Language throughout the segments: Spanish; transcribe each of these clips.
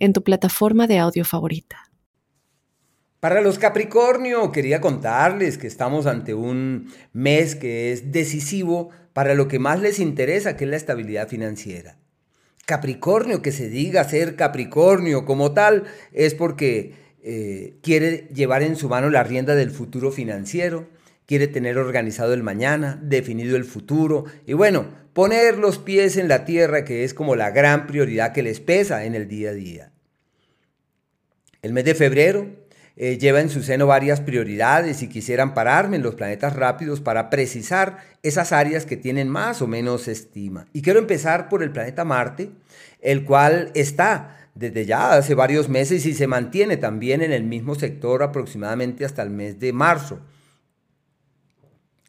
en tu plataforma de audio favorita. Para los Capricornio, quería contarles que estamos ante un mes que es decisivo para lo que más les interesa, que es la estabilidad financiera. Capricornio, que se diga ser Capricornio como tal, es porque eh, quiere llevar en su mano la rienda del futuro financiero, quiere tener organizado el mañana, definido el futuro y bueno, poner los pies en la tierra que es como la gran prioridad que les pesa en el día a día. El mes de febrero eh, lleva en su seno varias prioridades y quisieran pararme en los planetas rápidos para precisar esas áreas que tienen más o menos estima. Y quiero empezar por el planeta Marte, el cual está desde ya hace varios meses y se mantiene también en el mismo sector aproximadamente hasta el mes de marzo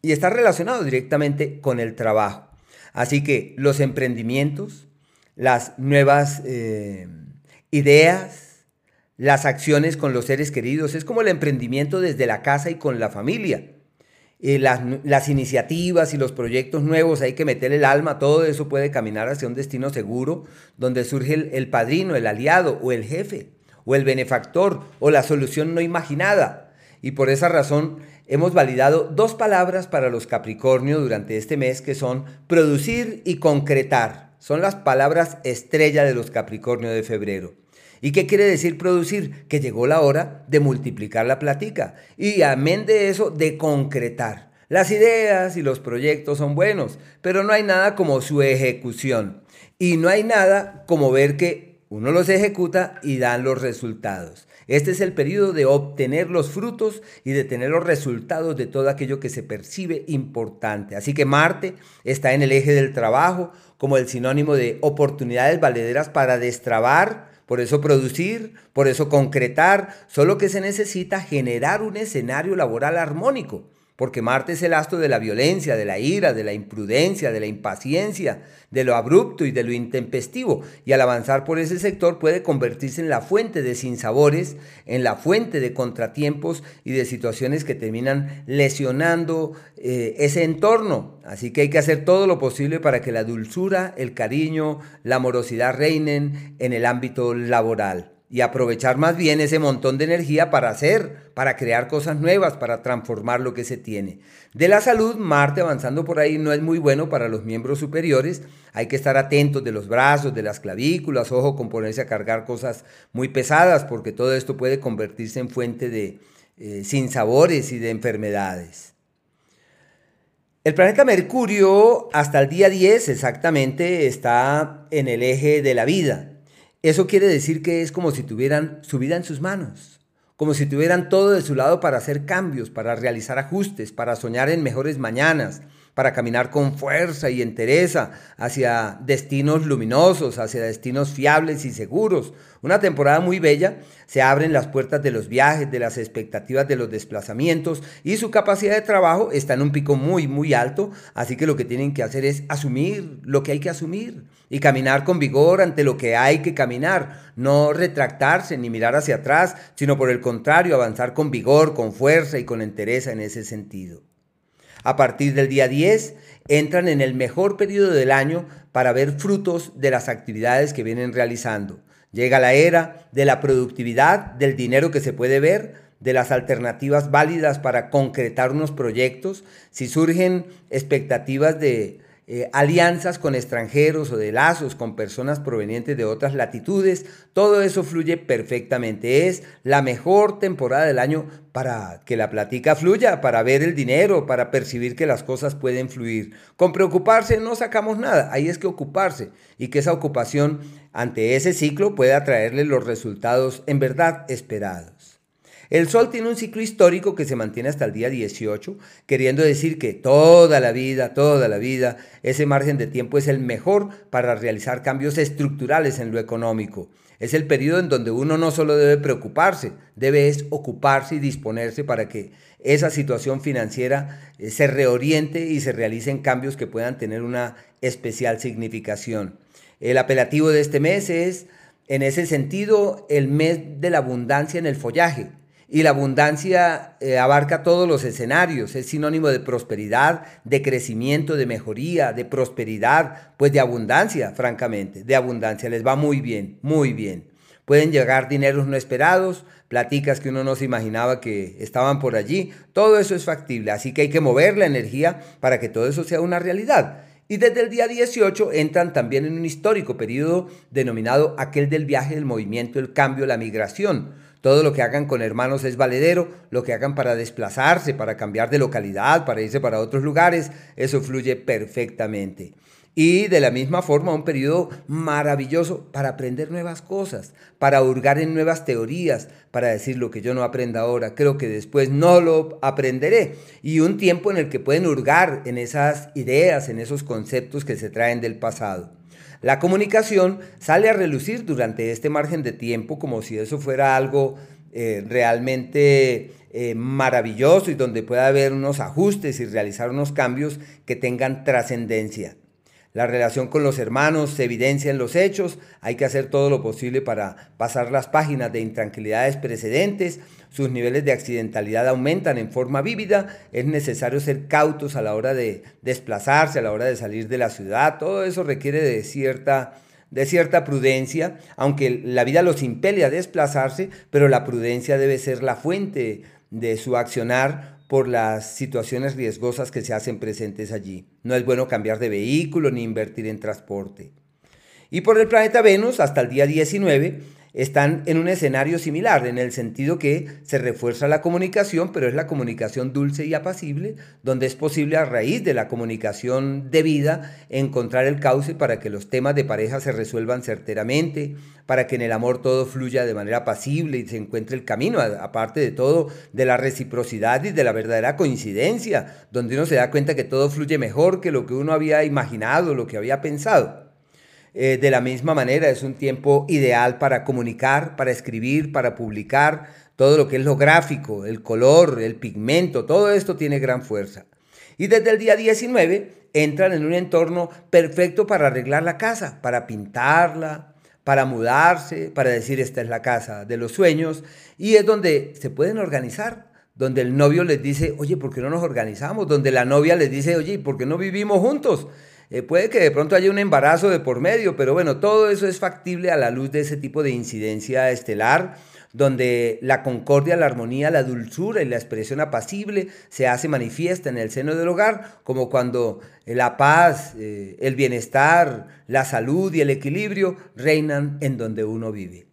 y está relacionado directamente con el trabajo. Así que los emprendimientos, las nuevas eh, ideas, las acciones con los seres queridos, es como el emprendimiento desde la casa y con la familia. Eh, las, iniciativas y los proyectos nuevos, hay que meter el alma, todo eso puede caminar hacia un destino seguro, donde surge el, el padrino, el aliado o el jefe, o el benefactor, o la solución no imaginada. Y por esa razón hemos validado dos palabras para los Capricornio durante este mes que son producir y concretar. Son las palabras estrella de los Capricornio de febrero. ¿Y qué quiere decir producir? Que llegó la hora de multiplicar la platica y amén de eso, de concretar. Las ideas y los proyectos son buenos, pero no hay nada como su ejecución. Y no hay nada como ver que uno los ejecuta y dan los resultados. Este es el periodo de obtener los frutos y de tener los resultados de todo aquello que se percibe importante. Así que Marte está en el eje del trabajo como el sinónimo de oportunidades valederas para destrabar, por eso producir, por eso concretar, solo que se necesita generar un escenario laboral armónico porque Marte es el astro de la violencia, de la ira, de la imprudencia, de la impaciencia, de lo abrupto y de lo intempestivo, y al avanzar por ese sector puede convertirse en la fuente de sinsabores, en la fuente de contratiempos y de situaciones que terminan lesionando eh, ese entorno. Así que hay que hacer todo lo posible para que la dulzura, el cariño, la amorosidad reinen en el ámbito laboral y aprovechar más bien ese montón de energía para hacer, para crear cosas nuevas, para transformar lo que se tiene. De la salud, Marte avanzando por ahí no es muy bueno para los miembros superiores. Hay que estar atentos de los brazos, de las clavículas, ojo con ponerse a cargar cosas muy pesadas, porque todo esto puede convertirse en fuente de eh, sinsabores y de enfermedades. El planeta Mercurio hasta el día 10 exactamente está en el eje de la vida. Eso quiere decir que es como si tuvieran su vida en sus manos, como si tuvieran todo de su lado para hacer cambios, para realizar ajustes, para soñar en mejores mañanas, para caminar con fuerza y entereza hacia destinos luminosos, hacia destinos fiables y seguros. Una temporada muy bella, se abren las puertas de los viajes, de las expectativas de los desplazamientos y su capacidad de trabajo está en un pico muy, muy alto, así que lo que tienen que hacer es asumir lo que hay que asumir y caminar con vigor ante lo que hay que caminar, no retractarse ni mirar hacia atrás, sino por el contrario, avanzar con vigor, con fuerza y con entereza en ese sentido. A partir del día 10 entran en el mejor periodo del año para ver frutos de las actividades que vienen realizando. Llega la era de la productividad, del dinero que se puede ver, de las alternativas válidas para concretar unos proyectos. Si surgen expectativas de eh, alianzas con extranjeros o de lazos con personas provenientes de otras latitudes, todo eso fluye perfectamente. Es la mejor temporada del año para que la plática fluya, para ver el dinero, para percibir que las cosas pueden fluir. Con preocuparse no sacamos nada, ahí es que ocuparse y que esa ocupación ante ese ciclo pueda traerle los resultados en verdad esperados. El Sol tiene un ciclo histórico que se mantiene hasta el día 18, queriendo decir que toda la vida, toda la vida, ese margen de tiempo es el mejor para realizar cambios estructurales en lo económico. Es el periodo en donde uno no solo debe preocuparse, debe ocuparse y disponerse para que esa situación financiera eh, se reoriente y se realicen cambios que puedan tener una especial significación. El apelativo de este mes es, en ese sentido, el mes de la abundancia en el follaje. Y la abundancia eh, abarca todos los escenarios, es sinónimo de prosperidad, de crecimiento, de mejoría, de prosperidad, pues de abundancia, francamente, de abundancia. Les va muy bien, muy bien. Pueden llegar dineros no esperados, platicas que uno no se imaginaba que estaban por allí. Todo eso es factible, así que hay que mover la energía para que todo eso sea una realidad. Y desde el día 18 entran también en un histórico periodo denominado aquel del viaje, del movimiento, el cambio, la migración todo lo que hagan con hermanos es valedero, lo que hagan para desplazarse, para cambiar de localidad, para irse para otros lugares, eso fluye perfectamente. Y de la misma forma, un periodo maravilloso para aprender nuevas cosas, para hurgar en nuevas teorías, para decir lo que yo no aprenda ahora, creo que después no lo aprenderé. Y un tiempo en el que pueden hurgar en esas ideas, en esos conceptos que se traen del pasado. La comunicación sale a relucir durante este margen de tiempo como si eso fuera algo eh, realmente eh, maravilloso y donde pueda haber unos ajustes y realizar unos cambios que tengan trascendencia. La relación con los hermanos se evidencia en los hechos, hay que hacer todo lo posible para pasar las páginas de intranquilidades precedentes, sus niveles de accidentalidad aumentan en forma vívida, es necesario ser cautos a la hora de desplazarse, a la hora de salir de la ciudad, todo eso requiere de cierta de cierta prudencia, aunque la vida los impele a desplazarse, pero la prudencia debe ser la fuente de su accionar por las situaciones riesgosas que se hacen presentes allí. No es bueno cambiar de vehículo ni invertir en transporte. Y por el planeta Venus, hasta el día 19, están en un escenario similar, en el sentido que se refuerza la comunicación, pero es la comunicación dulce y apacible, donde es posible a raíz de la comunicación debida encontrar el cauce para que los temas de pareja se resuelvan certeramente, para que en el amor todo fluya de manera apacible y se encuentre el camino, aparte de todo, de la reciprocidad y de la verdadera coincidencia, donde uno se da cuenta que todo fluye mejor que lo que uno había imaginado, lo que había pensado. Eh, de la misma manera, es un tiempo ideal para comunicar, para escribir, para publicar, todo lo que es lo gráfico, el color, el pigmento, todo esto tiene gran fuerza. Y desde el día 19 entran en un entorno perfecto para arreglar la casa, para pintarla, para mudarse, para decir esta es la casa de los sueños, y es donde se pueden organizar, donde el novio les dice, oye, ¿por qué no nos organizamos? Donde la novia les dice, oye, ¿por qué no vivimos juntos? Eh, puede que de pronto haya un embarazo de por medio, pero bueno, todo eso es factible a la luz de ese tipo de incidencia estelar donde la concordia, la armonía, la dulzura y la expresión apacible se hace manifiesta en el seno del hogar, como cuando la paz, eh, el bienestar, la salud y el equilibrio reinan en donde uno vive.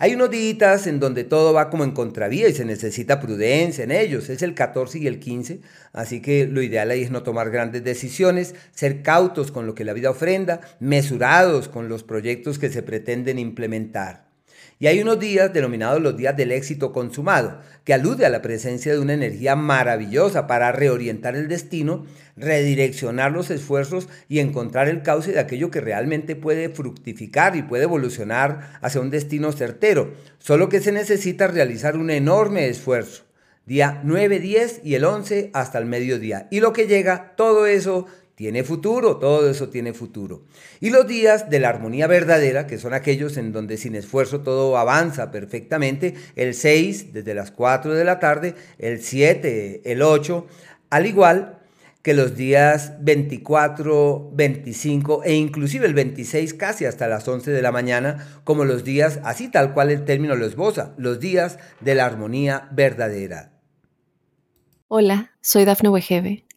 Hay unos días en donde todo va como en contravía y se necesita prudencia en ellos. Es el 14 y el 15, así que lo ideal ahí es no tomar grandes decisiones, ser cautos con lo que la vida ofrenda, mesurados con los proyectos que se pretenden implementar. Y hay unos días denominados los días del éxito consumado, que alude a la presencia de una energía maravillosa para reorientar el destino, redireccionar los esfuerzos y encontrar el cauce de aquello que realmente puede fructificar y puede evolucionar hacia un destino certero. Solo que se necesita realizar un enorme esfuerzo. Día 9, 10 y el 11 hasta el mediodía. Y lo que llega, todo eso tiene futuro, todo eso tiene futuro. Y los días de la armonía verdadera, que son aquellos en donde sin esfuerzo todo avanza perfectamente, el 6 desde las 4 de la tarde, el 7, el 8, al igual que los días 24, 25 e inclusive el 26 casi hasta las 11 de la mañana, como los días, así tal cual el término lo esboza, los días de la armonía verdadera. Hola, soy Dafne Wegebe